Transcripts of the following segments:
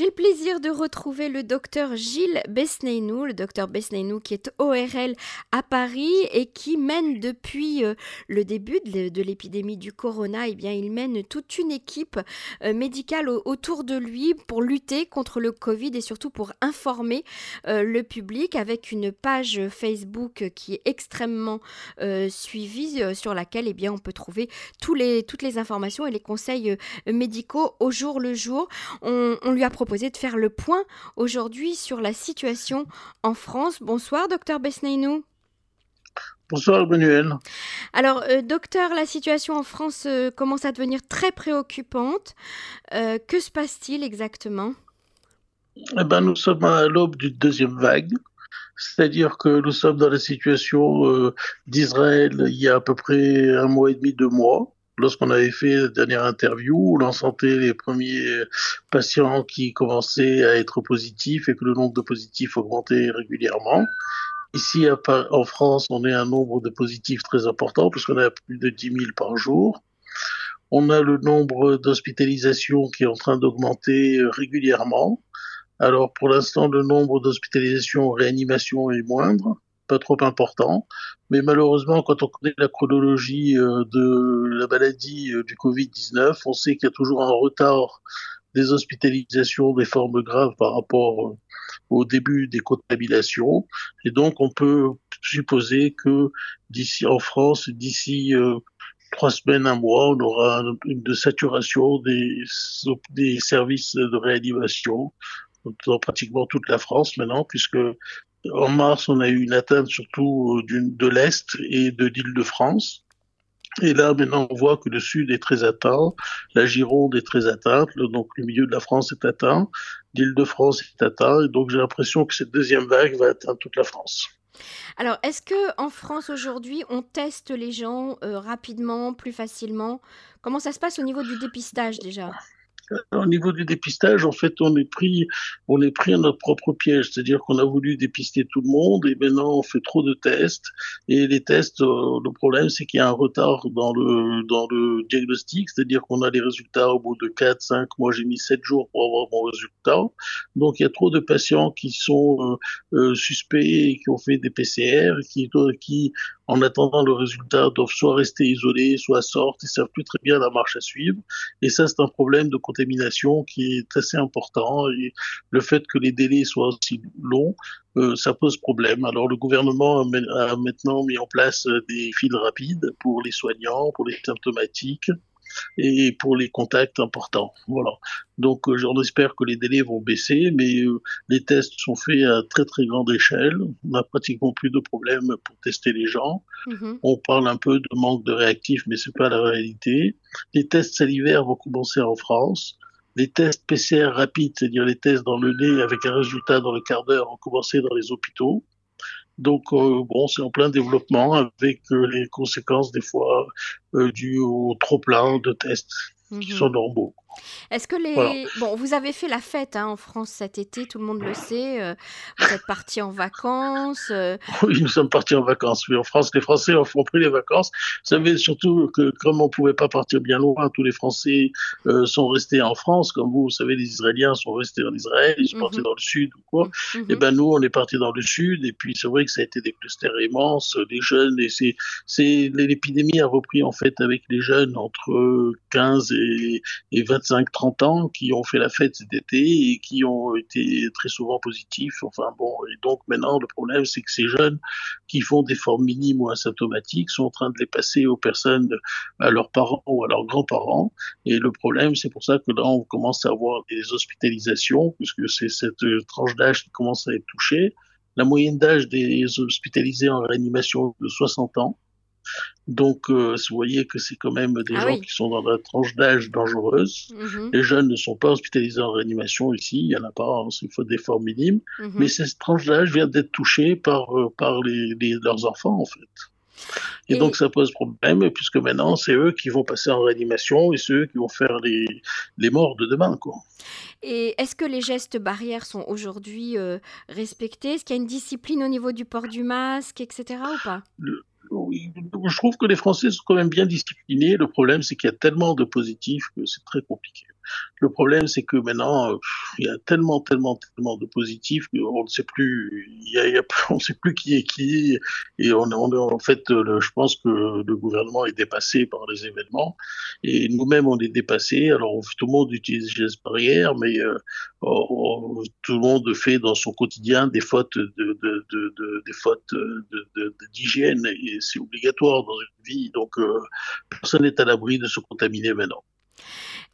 J'ai le plaisir de retrouver le docteur Gilles Besneinou, le docteur Besneinou qui est ORL à Paris et qui mène depuis euh, le début de l'épidémie du corona, eh bien il mène toute une équipe euh, médicale autour de lui pour lutter contre le Covid et surtout pour informer euh, le public avec une page Facebook qui est extrêmement suivie sur laquelle eh bien on peut trouver les, toutes les informations et les conseils médicaux au jour le jour. On lui a proposé de faire le point aujourd'hui sur la situation en France. Bonsoir, docteur Besneinou. Bonsoir, Manuel. Alors, euh, docteur, la situation en France euh, commence à devenir très préoccupante. Euh, que se passe-t-il exactement? Eh ben, Nous sommes à l'aube d'une deuxième vague. C'est-à-dire que nous sommes dans la situation d'Israël il y a à peu près un mois et demi, deux mois lorsqu'on avait fait la dernière interview, où l'on sentait les premiers patients qui commençaient à être positifs et que le nombre de positifs augmentait régulièrement. Ici, en France, on est un nombre de positifs très important, puisqu'on a plus de 10 000 par jour. On a le nombre d'hospitalisations qui est en train d'augmenter régulièrement. Alors, pour l'instant, le nombre d'hospitalisations en réanimation est moindre pas trop important. Mais malheureusement, quand on connaît la chronologie euh, de la maladie euh, du Covid-19, on sait qu'il y a toujours un retard des hospitalisations des formes graves par rapport euh, au début des contaminations. Et donc, on peut supposer que d'ici en France, d'ici trois semaines, un mois, on aura une saturation des services de réanimation dans pratiquement toute la France maintenant, puisque en mars, on a eu une atteinte surtout euh, de l'Est et de l'Île-de-France. Et là, maintenant, on voit que le sud est très atteint, la Gironde est très atteinte, donc le milieu de la France est atteint, l'Île-de-France est atteint, et donc j'ai l'impression que cette deuxième vague va atteindre toute la France. Alors, est-ce que en France aujourd'hui, on teste les gens euh, rapidement, plus facilement? Comment ça se passe au niveau du dépistage déjà? Au niveau du dépistage, en fait, on est pris, on est pris à notre propre piège. C'est-à-dire qu'on a voulu dépister tout le monde et maintenant on fait trop de tests. Et les tests, euh, le problème, c'est qu'il y a un retard dans le, dans le diagnostic. C'est-à-dire qu'on a les résultats au bout de 4, 5, moi j'ai mis 7 jours pour avoir mon résultat. Donc il y a trop de patients qui sont euh, euh, suspects et qui ont fait des PCR, qui, qui en attendant le résultat, doivent soit rester isolés, soit sortent, ils savent plus très bien la marche à suivre. Et ça, c'est un problème de contamination qui est assez important. Et le fait que les délais soient aussi longs, euh, ça pose problème. Alors le gouvernement a maintenant mis en place des files rapides pour les soignants, pour les symptomatiques, et pour les contacts importants. Voilà. Donc euh, j'en espère que les délais vont baisser, mais euh, les tests sont faits à très très grande échelle. On n'a pratiquement plus de problèmes pour tester les gens. Mhm. On parle un peu de manque de réactifs, mais c'est pas la réalité. Les tests salivaires vont commencer en France. Les tests PCR rapides, c'est-à-dire les tests dans le nez avec un résultat dans le quart d'heure, vont commencer dans les hôpitaux. Donc euh, bon, c'est en plein développement avec euh, les conséquences des fois euh, dues au trop plein de tests qui mhm. sont normaux. Est-ce que les... Bon, vous avez fait la fête hein, en France cet été, tout le monde le sait. Euh, vous êtes parti en vacances. Euh. Oui, nous sommes partis en vacances. Oui, en France, les Français ont, pris les vacances. Vous savez surtout que comme on ne pouvait pas partir bien loin, tous les Français euh, sont restés en France. Comme vous, vous savez, les Israéliens sont restés en Israël, ils sont partis mhm. dans le sud ou quoi. Mhm. Et eh ben nous, on est partis dans le sud. Et puis c'est vrai que ça a été des clusters immenses, des jeunes. Et c'est, l'épidémie a repris en fait avec les jeunes entre 15 et, et 25 25-30 ans qui ont fait la fête cet été et qui ont été très souvent positifs. Enfin bon, et donc maintenant le problème c'est que ces jeunes qui font des formes minimes ou asymptomatiques sont en train de les passer aux personnes, à leurs parents ou à leurs grands-parents. Et le problème c'est pour ça que là on commence à avoir des hospitalisations puisque c'est cette tranche d'âge qui commence à être touchée. La moyenne d'âge des hospitalisés en réanimation de 60 ans. Donc, euh, vous voyez que c'est quand même des ah gens qui sont dans la tranche d'âge dangereuse. Mhm. Les jeunes ne sont pas hospitalisés en réanimation ici, il n'y en a pas, hein, il faut des formes minimes. Mhm. Mais cette tranche d'âge vient d'être touchée par, euh, par les, leurs enfants, en fait. Et, donc ça pose problème, puisque maintenant c'est eux qui vont passer en réanimation et c'est eux qui vont faire les, les morts de demain. Quoi. Et est-ce que les gestes barrières sont aujourd'hui euh, respectés? Est-ce qu'il y a une discipline au niveau du port du masque, etc. ou pas? Je trouve que les Français sont quand même bien disciplinés. Le problème, c'est qu'il y a tellement de positifs que c'est très compliqué. Le problème, c'est que maintenant, il y a tellement, tellement, tellement de positifs qu'on ne sait plus, on ne sait plus qui est qui, et en fait, je pense que le gouvernement est dépassé par les événements, et nous-mêmes, on est dépassés. Alors, tout le monde utilise les gestes barrières, mais euh, tout le monde fait dans son quotidien des fautes de des fautes d'hygiène, et c'est obligatoire dans une vie. Donc, euh, personne n'est à l'abri de se contaminer maintenant.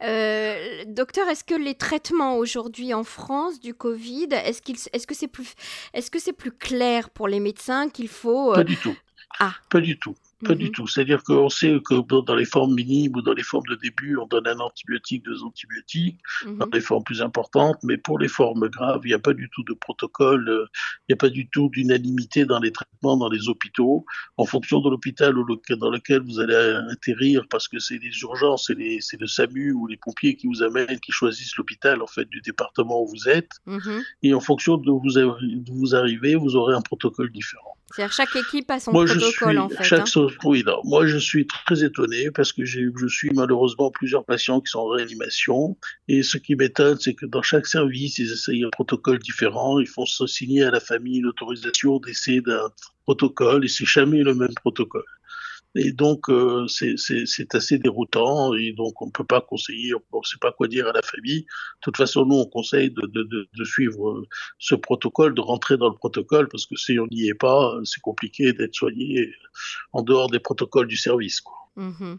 Euh, docteur, est-ce que les traitements aujourd'hui en France du Covid, est-ce que c'est plus, est-ce que c'est plus clair pour les médecins qu'il faut Pas du tout. Ah. Pas du tout. Pas du mhm. tout. C'est-à-dire qu'on sait que dans les formes minimes ou dans les formes de début, on donne un antibiotique, deux antibiotiques, dans mhm. les formes plus importantes, mais pour les formes graves, il n'y a pas du tout de protocole, il n'y a pas du tout d'unanimité dans les traitements dans les hôpitaux. En fonction de l'hôpital dans lequel vous allez atterrir, parce que c'est des urgences, c'est le SAMU ou les pompiers qui vous amènent, qui choisissent l'hôpital en fait du département où vous êtes, mhm. et en fonction de où vous arrivez, vous aurez un protocole différent. C'est-à-dire chaque équipe a son protocole en fait. Chaque, hein. Oui, non. Moi, je suis très étonné parce que je suis malheureusement plusieurs patients qui sont en réanimation. Et ce qui m'étonne, c'est que dans chaque service, ils essayent un protocole différent. Ils font signer à la famille l'autorisation d'essayer d'un protocole et c'est jamais le même protocole. Et donc, euh, c'est assez déroutant. Et donc, on ne peut pas conseiller, on ne sait pas quoi dire à la famille. De toute façon, nous, on conseille de, de, de, suivre euh, ce protocole, de rentrer dans le protocole, parce que si on n'y est pas, c'est compliqué d'être soigné en dehors des protocoles du service. Quoi. Mmh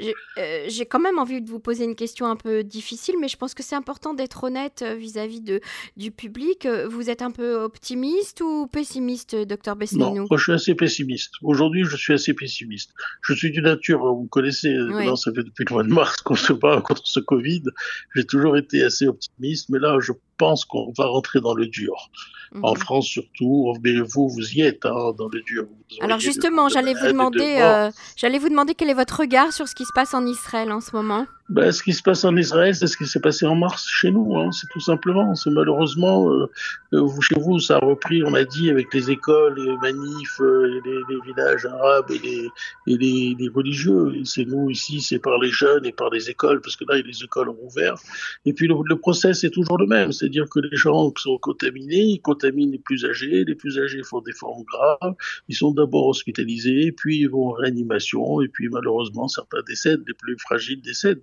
euh, j'ai quand même envie de vous poser une question un peu difficile, mais je pense que c'est important d'être honnête euh, vis-à-vis de, du public. Euh, vous êtes un peu optimiste ou pessimiste, docteur Non, moi je suis assez pessimiste. Aujourd'hui, je suis assez pessimiste. Je suis du nature, vous connaissez, ça fait depuis le mois de mars qu'on se bat contre ce Covid. J'ai toujours été assez optimiste, mais là, je pense qu'on va rentrer dans le dur. En mhm. France surtout, mais vous, vous y êtes hein, dans le dur. Alors justement, j'allais vous demander, euh, j'allais vous demander quel est votre regard sur ce qui se passe en Israël en ce moment. Ben, ce qui se passe en Israël, c'est ce qui s'est passé en mars chez nous. Hein, c'est tout simplement. C'est malheureusement, euh, euh, chez vous, ça a repris, on a dit, avec les écoles, les manifs, les, les, villages arabes et les, et les, les religieux. C'est nous ici, c'est par les jeunes et par les écoles, parce que là, les écoles ont ouvert. Et puis le, le process est toujours le même, c'est-à-dire que les gens sont contaminés, ils contaminent les plus âgés, les plus âgés font des formes graves, ils sont d'abord hospitalisés, puis ils vont en réanimation, et puis malheureusement certains décèdent, les plus fragiles décèdent.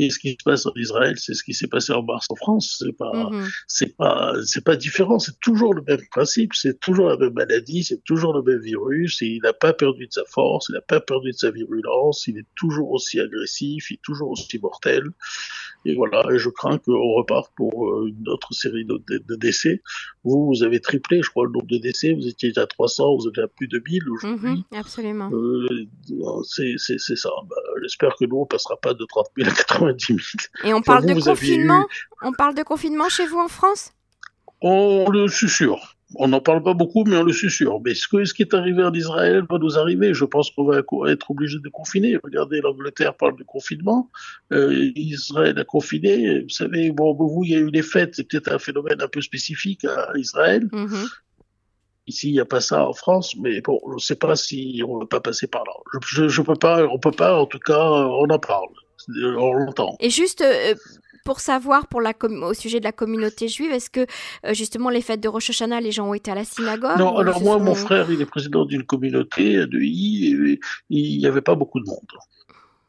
Et ce qui se passe en Israël, c'est ce qui s'est passé en mars en France. C'est pas, mhm. c'est pas, c'est pas différent. C'est toujours le même principe. C'est toujours la même maladie. C'est toujours le même virus. Et il n'a pas perdu de sa force. Il n'a pas perdu de sa virulence. Il est toujours aussi agressif. Il est toujours aussi mortel. Et voilà. Et je crains qu'on reparte pour euh, une autre série de, décès. Vous, vous avez triplé, je crois, le nombre de décès. Vous étiez à 300. Vous êtes à plus de 1000 aujourd'hui. Mhm, absolument. Euh, c'est, ça. Bah, j'espère que nous, on passera pas de 30 000 à 90 000. Et on parle de confinement On parle de confinement chez vous en France? On le susurre. On n'en parle pas beaucoup, mais on le susurre. Mais ce, que, ce qui est arrivé en Israël va nous arriver. Je pense qu'on va être obligé de confiner. Regardez, l'Angleterre parle de confinement. Euh, Israël a confiné. Vous savez, bon, vous, il y a eu les fêtes. C'est peut-être un phénomène un peu spécifique à Israël. Mm-hmm. Ici, il n'y a pas ça en France, mais bon, je ne sais pas si on ne va pas passer par là. Je, je, peux pas, on peut pas, en tout cas, on en parle. On l'entend. Et juste euh, pour savoir, pour la au sujet de la communauté juive, est-ce que euh, justement les fêtes de Rosh Hashanah, les gens ont été à la synagogue Non, alors moi, mon frère, il est président d'une communauté de I, il n'y avait pas beaucoup de monde.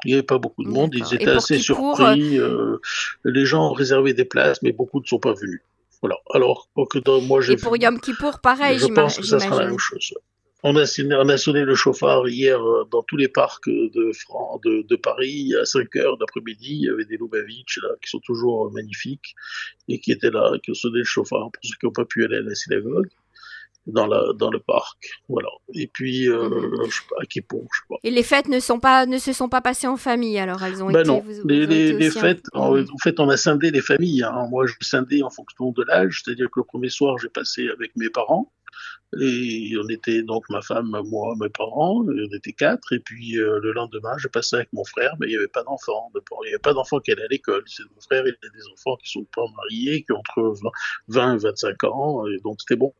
Il n'y avait pas beaucoup de monde, ils étaient assez surpris. Euh, les gens ont réservé des places, mais beaucoup ne sont pas venus. Voilà. Alors que dans, moi, Et pour Yom Kippour, pareil. Je pense que ça sera la même chose. On a, on a, sonné le chauffard hier euh, dans tous les parcs de, de, de Paris à 5 heures d'après-midi. Il y avait des Lubavitch là, qui sont toujours magnifiques et qui étaient là, qui ont sonné le chauffard pour ceux qui n'ont pas pu aller à la synagogue dans, la, dans le parc. Voilà. Et puis, euh, mhm. je sais pas, à Kippour, je sais pas. Et les fêtes ne, sont pas, ne se sont pas passées en famille, alors elles ont ben été. Non, les, les, fêtes, en, fait, on a scindé les familles. Hein. Moi, je scindé en fonction de l'âge, c'est-à-dire que le premier soir, j'ai passé avec mes parents. Et on était donc ma femme, moi, mes parents, on était quatre. Et puis euh, le lendemain, je passais avec mon frère, mais il n'y avait pas d'enfants. Il n'y avait pas d'enfants qui allaient à l'école. C'est mon frère, il a des enfants qui sont pas mariés, qui ont entre 20 et 25 ans, et donc c'était bon.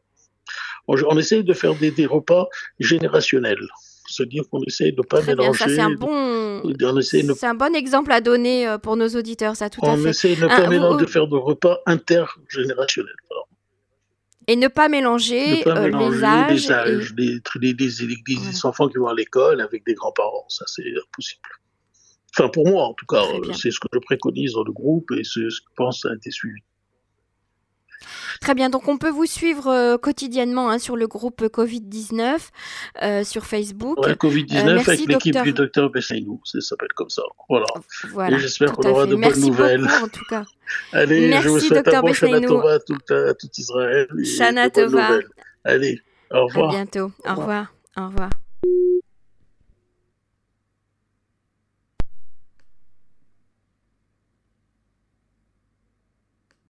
On, essaye de faire des, des repas générationnels. C'est-à-dire qu'on essaye de ne pas Très bien, mélanger. ça c'est un bon, on essaye de c'est un bon exemple à donner euh, pour nos auditeurs, ça tout à on fait. essaye de ne pas mélanger, de faire de repas intergénérationnels. Et ne pas mélanger, ne pas euh, mélanger les âges. les âges, les, enfants qui vont à l'école avec des grands-parents. Ça, c'est impossible. Enfin, pour moi, en tout cas, c'est ce que je préconise dans le groupe et c'est ce que je pense a été suivi. Très bien, donc on peut vous suivre euh, quotidiennement hein, sur le groupe Covid-19 euh, sur Facebook. Ouais, Covid-19 Euh, avec l'équipe docteur. du docteur Bessainou, ça s'appelle comme ça. Voilà. Voilà. et j'espère qu'on à aura fait. de bonnes nouvelles. beaucoup, en tout cas. Allez, je Merci, vous souhaite docteur un bon Shana. Tova à tout, à tout Israël. Shana Tova. Allez, au À revoir. bientôt. Au revoir. Au revoir.